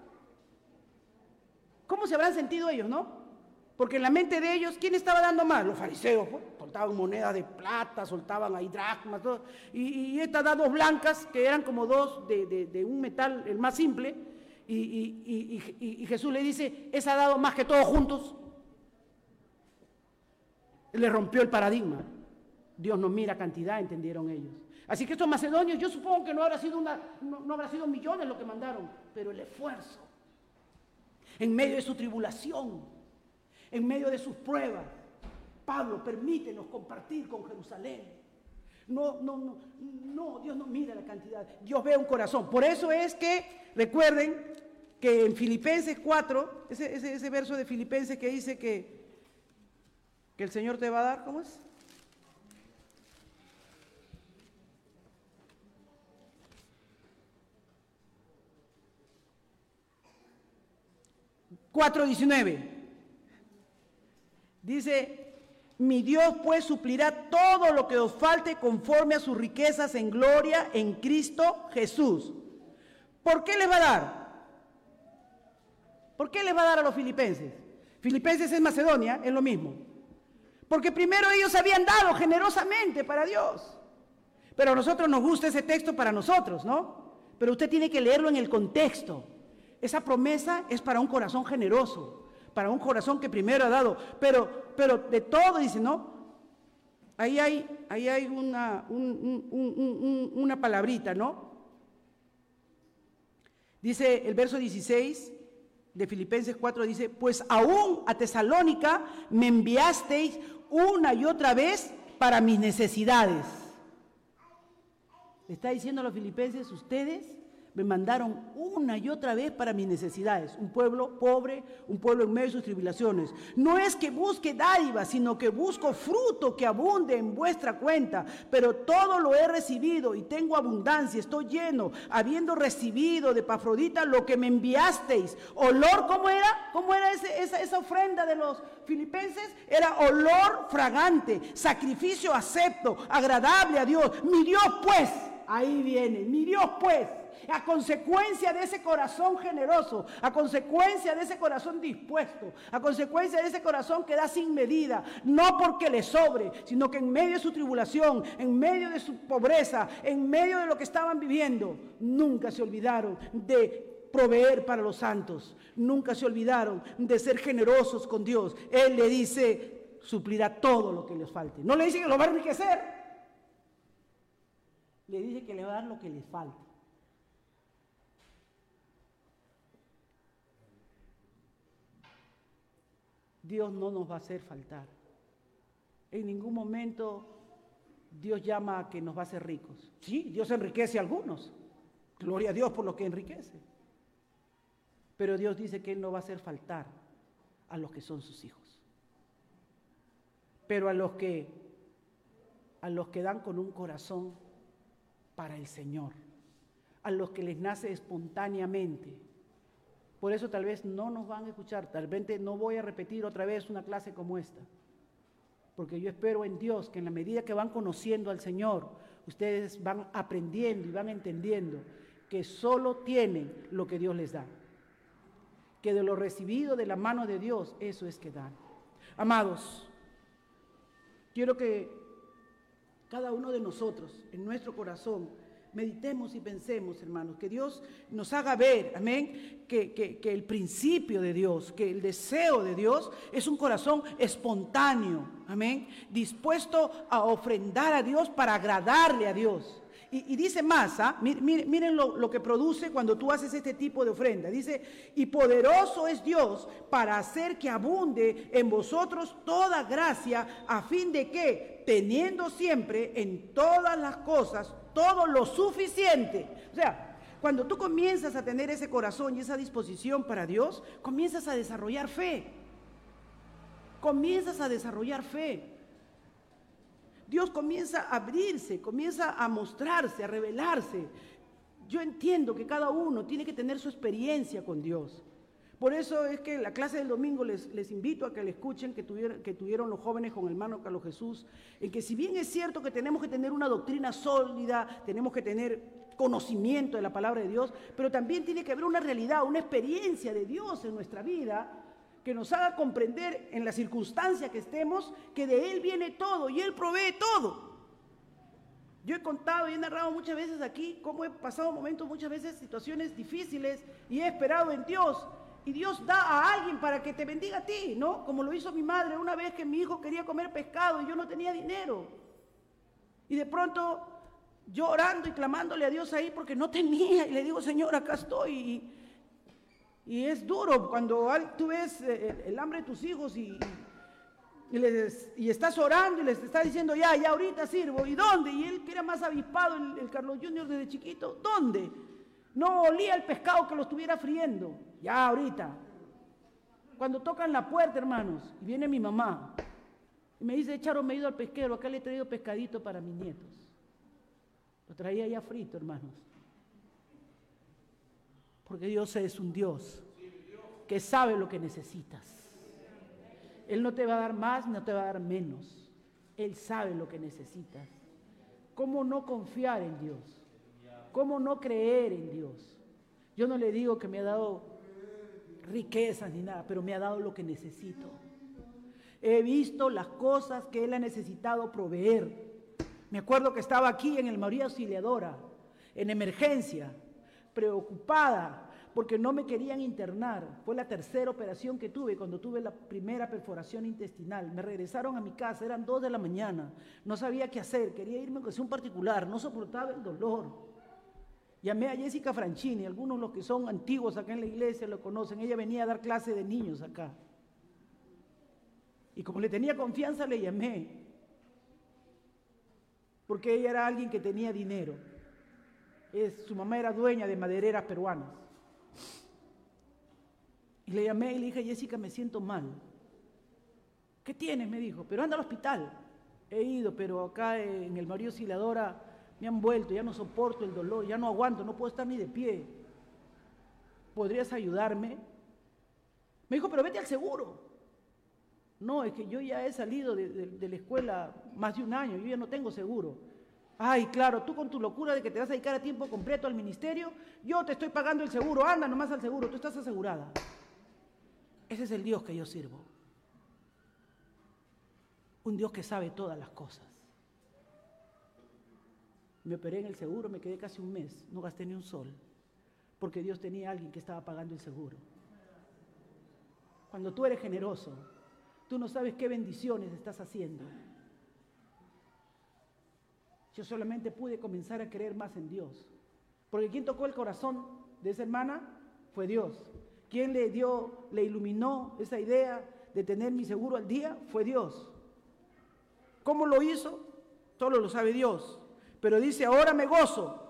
Speaker 1: ¿Cómo se habrán sentido ellos, no? Porque en la mente de ellos, ¿quién estaba dando más? Los fariseos, pues, soltaban monedas de plata, soltaban ahí dracmas, todo. Y, estas dos blancas, que eran como dos de, un metal, el más simple, y, y, Jesús le dice, esa ha dado más que todos juntos. Le rompió el paradigma. Dios no mira cantidad, entendieron ellos. Así que estos macedonios, yo supongo que no habrá sido, una, no habrá sido millones lo que mandaron, pero el esfuerzo en medio de su tribulación, en medio de sus pruebas. Pablo, permítenos compartir con Jerusalén. No, no, no, no, Dios no mira la cantidad, Dios ve un corazón. Por eso es que, recuerden que en Filipenses 4, ese, ese verso de Filipenses que dice que, que el Señor te va a dar, ¿cómo es? 4.19. Dice, mi Dios pues suplirá todo lo que os falte conforme a sus riquezas en gloria en Cristo Jesús. ¿Por qué les va a dar? ¿Por qué les va a dar a los filipenses? Filipenses es Macedonia, es lo mismo. Porque primero ellos habían dado generosamente para Dios. Pero a nosotros nos gusta ese texto para nosotros, ¿no? Pero usted tiene que leerlo en el contexto. Esa promesa es para un corazón generoso, para un corazón que primero ha dado. Pero, pero de todo dice, ¿no? Ahí hay, ahí hay una, una palabrita, ¿no? Dice el verso 16 de Filipenses 4, dice, pues aún a Tesalónica me enviasteis una y otra vez para mis necesidades. está diciendo a los filipenses, ustedes me mandaron una y otra vez para mis necesidades. Un pueblo pobre, un pueblo en medio de sus tribulaciones. No es que busque dádivas, sino que busco fruto que abunde en vuestra cuenta. Pero todo lo he recibido y tengo abundancia, estoy lleno, habiendo recibido de Pafrodita lo que me enviasteis. Olor, ¿cómo era? ¿Cómo era esa, esa ofrenda de los filipenses? Era olor fragante, sacrificio acepto, agradable a Dios. Mi Dios pues, ahí viene, mi Dios pues a consecuencia de ese corazón generoso, a consecuencia de ese corazón dispuesto, a consecuencia de ese corazón que da sin medida, no porque le sobre, sino que en medio de su tribulación, en medio de su pobreza, en medio de lo que estaban viviendo, nunca se olvidaron de proveer para los santos, nunca se olvidaron de ser generosos con Dios. Él le dice, suplirá todo lo que les falte. No le dice que lo va a enriquecer, le dice que le va a dar lo que les falte. Dios no nos va a hacer faltar. En ningún momento Dios llama a que nos va a hacer ricos. Sí, Dios enriquece a algunos. Gloria a Dios por lo que enriquece. Pero Dios dice que Él no va a hacer faltar a los que son sus hijos. Pero a los que a los que dan con un corazón para el Señor, a los que les nace espontáneamente, por eso tal vez no nos van a escuchar, tal vez no voy a repetir otra vez una clase como esta. Porque yo espero en Dios que en la medida que van conociendo al Señor, ustedes van aprendiendo y van entendiendo que solo tienen lo que Dios les da. Que de lo recibido de la mano de Dios, eso es que dan. Amados, quiero que cada uno de nosotros, en nuestro corazón, meditemos y pensemos, hermanos, que Dios nos haga ver, amén, que, que, el principio de Dios, que el deseo de Dios es un corazón espontáneo, amén, dispuesto a ofrendar a Dios para agradarle a Dios. Y, dice más, ¿ah? miren, lo, lo, que produce cuando tú haces este tipo de ofrenda. Dice, y poderoso es Dios para hacer que abunde en vosotros toda gracia, a fin de que, teniendo siempre en todas las cosas todo lo suficiente. O sea, cuando tú comienzas a tener ese corazón y esa disposición para Dios, comienzas a desarrollar fe. Comienzas a desarrollar fe. Dios comienza a abrirse, comienza a mostrarse, a revelarse. Yo entiendo que cada uno tiene que tener su experiencia con Dios. Por eso es que la clase del domingo les, invito a que le escuchen que tuvieron, que tuvieron los jóvenes con el hermano Carlos Jesús, en que si bien es cierto que tenemos que tener una doctrina sólida, tenemos que tener conocimiento de la palabra de Dios, pero también tiene que haber una realidad, una experiencia de Dios en nuestra vida que nos haga comprender en la circunstancia que estemos que de Él viene todo y Él provee todo. Yo he contado y he narrado muchas veces aquí cómo he pasado momentos, muchas veces situaciones difíciles y he esperado en Dios y Dios da a alguien para que te bendiga a ti, ¿no? Como lo hizo mi madre una vez que mi hijo quería comer pescado y yo no tenía dinero. Y de pronto yo orando y clamándole a Dios ahí porque no tenía y le digo, Señor, acá estoy. Y, es duro cuando tú ves eh, el, hambre de tus hijos y, y, estás orando y les estás diciendo, ya, ya ahorita sirvo. ¿Y dónde? Y él que era más avispado, el, el Carlos Junior desde chiquito, ¿dónde? No olía el pescado que lo estuviera friendo. Ya ahorita. Cuando tocan la puerta, hermanos, y viene mi mamá, y me dice, Charo, me he ido al pesquero, acá le he traído pescadito para mis nietos. Lo traía ya frito, hermanos. Porque Dios es un Dios que sabe lo que necesitas. Él no te va a dar más, no te va a dar menos. Él sabe lo que necesitas. ¿Cómo no confiar en Dios? ¿Cómo no creer en Dios? Yo no le digo que me ha dado riquezas ni nada, pero me ha dado lo que necesito. He visto las cosas que Él ha necesitado proveer. Me acuerdo que estaba aquí en el María Auxiliadora, en emergencia, preocupada porque no me querían internar. Fue la tercera operación que tuve cuando tuve la primera perforación intestinal. Me regresaron a mi casa, eran dos de la mañana. No sabía qué hacer, quería irme con un particular, no soportaba el dolor. Llamé a Jessica Franchini, algunos de los que son antiguos acá en la iglesia lo conocen. Ella venía a dar clase de niños acá. Y como le tenía confianza, le llamé. Porque ella era alguien que tenía dinero. Su mamá era dueña de madereras peruanas. Y le llamé y le dije, Jessica, me siento mal. ¿Qué tienes? Me dijo, pero anda al hospital. He ido, pero acá en el Mario Siladora me han vuelto, ya no soporto el dolor, ya no aguanto, no puedo estar ni de pie. ¿Podrías ayudarme? Me dijo, pero vete al seguro. No, es que yo ya he salido de, la escuela más de un año, yo ya no tengo seguro. Ay, claro, tú con tu locura de que te vas a dedicar a tiempo completo al ministerio, yo te estoy pagando el seguro, anda nomás al seguro, tú estás asegurada. Ese es el Dios que yo sirvo. Un Dios que sabe todas las cosas. Me operé en el seguro, me quedé casi un mes, no gasté ni un sol, porque Dios tenía a alguien que estaba pagando el seguro. Cuando tú eres generoso, tú no sabes qué bendiciones estás haciendo. Yo solamente pude comenzar a creer más en Dios. Porque quien tocó el corazón de esa hermana fue Dios. Quien le dio, le iluminó esa idea de tener mi seguro al día fue Dios. ¿Cómo lo hizo? Solo lo sabe Dios. Pero dice, ahora me gozo.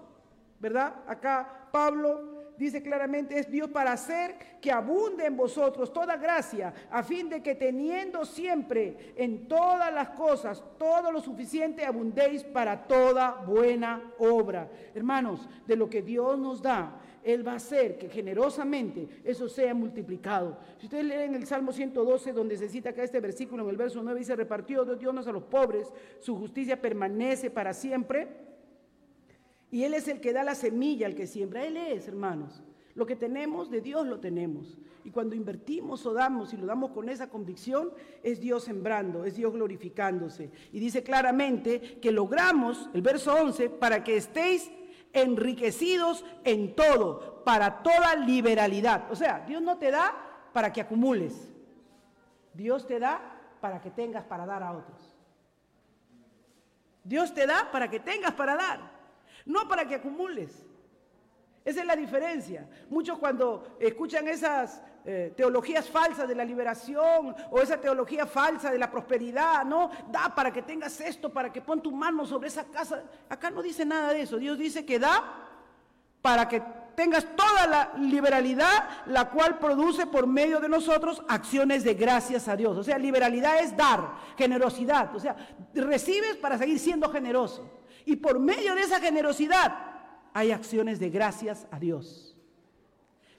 Speaker 1: ¿Verdad? Acá Pablo dice claramente, es Dios para hacer que abunde en vosotros toda gracia, a fin de que teniendo siempre en todas las cosas todo lo suficiente, abundéis para toda buena obra. Hermanos, de lo que Dios nos da, Él va a hacer que generosamente eso sea multiplicado. Si ustedes leen el Salmo 112, donde se cita acá este versículo, en el verso 9 dice, repartió Dios a los pobres, su justicia permanece para siempre. Y Él es el que da la semilla al que siembra. Él es, hermanos. Lo que tenemos de Dios lo tenemos. Y cuando invertimos o damos y lo damos con esa convicción, es Dios sembrando, es Dios glorificándose. Y dice claramente que logramos, el verso 11, para que estéis enriquecidos en todo, para toda liberalidad. O sea, Dios no te da para que acumules. Dios te da para que tengas para dar a otros. Dios te da para que tengas para dar no para que acumules. Esa es la diferencia. Muchos cuando escuchan esas eh, teologías falsas de la liberación o esa teología falsa de la prosperidad, no, da para que tengas esto, para que pon tu mano sobre esa casa. Acá no dice nada de eso. Dios dice que da para que tengas toda la liberalidad, la cual produce por medio de nosotros acciones de gracias a Dios. O sea, liberalidad es dar, generosidad. O sea, recibes para seguir siendo generoso. Y por medio de esa generosidad hay acciones de gracias a Dios.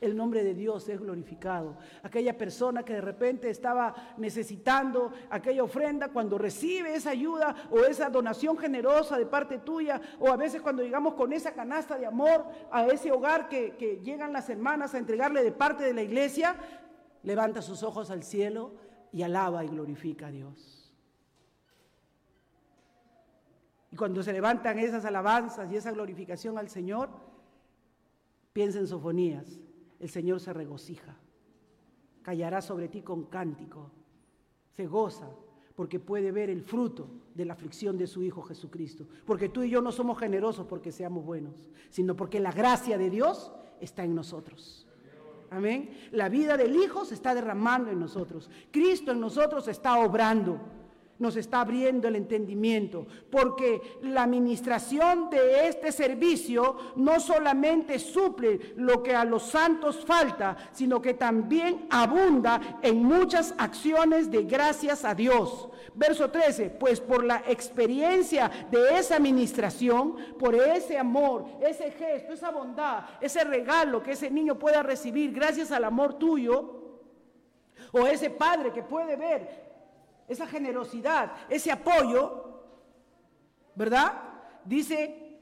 Speaker 1: El nombre de Dios es glorificado. Aquella persona que de repente estaba necesitando aquella ofrenda, cuando recibe esa ayuda o esa donación generosa de parte tuya, o a veces cuando llegamos con esa canasta de amor a ese hogar que, que llegan las hermanas a entregarle de parte de la iglesia, levanta sus ojos al cielo y alaba y glorifica a Dios. Y cuando se levantan esas alabanzas y esa glorificación al Señor, piensa en sofonías. El Señor se regocija, callará sobre ti con cántico, se goza porque puede ver el fruto de la aflicción de su Hijo Jesucristo. Porque tú y yo no somos generosos porque seamos buenos, sino porque la gracia de Dios está en nosotros. Amén. La vida del Hijo se está derramando en nosotros. Cristo en nosotros está obrando nos está abriendo el entendimiento, porque la administración de este servicio no solamente suple lo que a los santos falta, sino que también abunda en muchas acciones de gracias a Dios. Verso 13, pues por la experiencia de esa administración, por ese amor, ese gesto, esa bondad, ese regalo que ese niño pueda recibir gracias al amor tuyo, o ese padre que puede ver esa generosidad, ese apoyo, ¿verdad? Dice,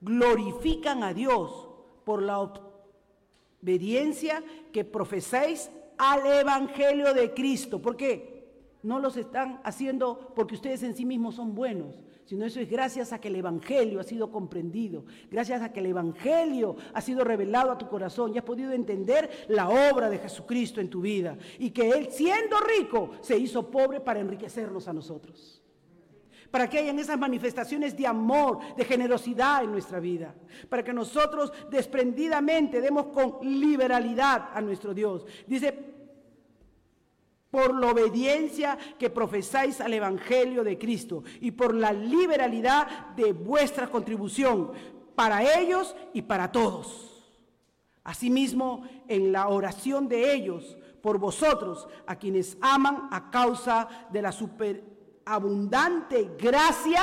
Speaker 1: glorifican a Dios por la obediencia que profesáis al Evangelio de Cristo. ¿Por qué? No los están haciendo porque ustedes en sí mismos son buenos, sino eso es gracias a que el Evangelio ha sido comprendido, gracias a que el Evangelio ha sido revelado a tu corazón y has podido entender la obra de Jesucristo en tu vida y que Él siendo rico se hizo pobre para enriquecernos a nosotros. Para que hayan esas manifestaciones de amor, de generosidad en nuestra vida. Para que nosotros desprendidamente demos con liberalidad a nuestro Dios. Dice, por la obediencia que profesáis al Evangelio de Cristo y por la liberalidad de vuestra contribución. para ellos y para todos. Asimismo, en la oración de ellos por vosotros, a quienes aman a causa de la superabundante gracia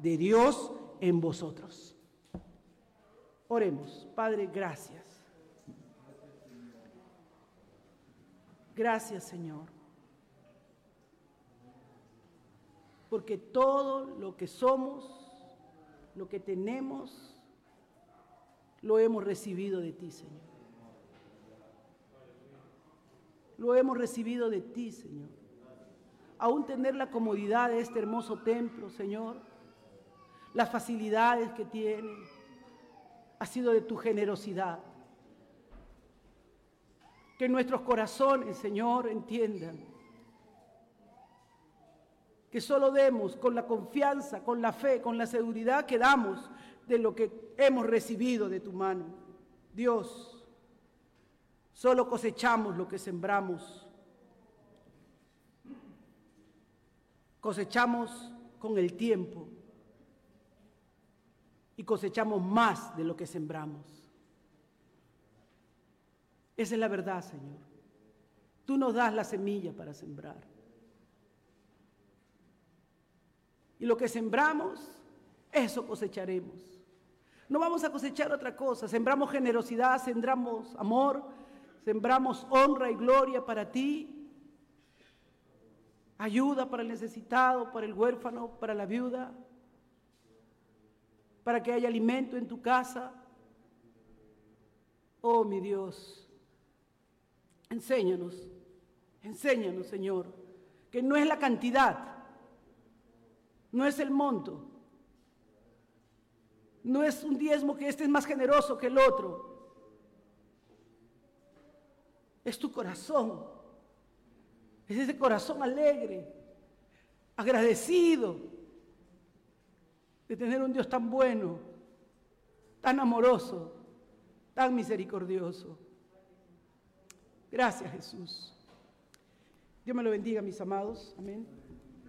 Speaker 1: de Dios en vosotros. Oremos, Padre, gracias. Gracias, Señor. Porque todo lo que somos, lo que tenemos, lo hemos recibido de ti, Señor. Lo hemos recibido de ti, Señor. Aún tener la comodidad de este hermoso templo, Señor, las facilidades que tiene, ha sido de tu generosidad. Que nuestros corazones, Señor, entiendan que solo demos con la confianza, con la fe, con la seguridad que damos de lo que hemos recibido de tu mano. Dios, solo cosechamos lo que sembramos. Cosechamos con el tiempo y cosechamos más de lo que sembramos. Esa es la verdad, Señor. Tú nos das la semilla para sembrar. Y lo que sembramos, eso cosecharemos. No vamos a cosechar otra cosa. Sembramos generosidad, sembramos amor, sembramos honra y gloria para ti. Ayuda para el necesitado, para el huérfano, para la viuda. Para que haya alimento en tu casa. Oh, mi Dios. Enséñanos, enséñanos, Señor, que no es la cantidad, no es el monto, no es un diezmo que este es más generoso que el otro. Es tu corazón. Es ese corazón alegre, agradecido de tener un Dios tan bueno, tan amoroso, tan misericordioso. Gracias Jesús. Dios me lo bendiga, mis amados. Amén.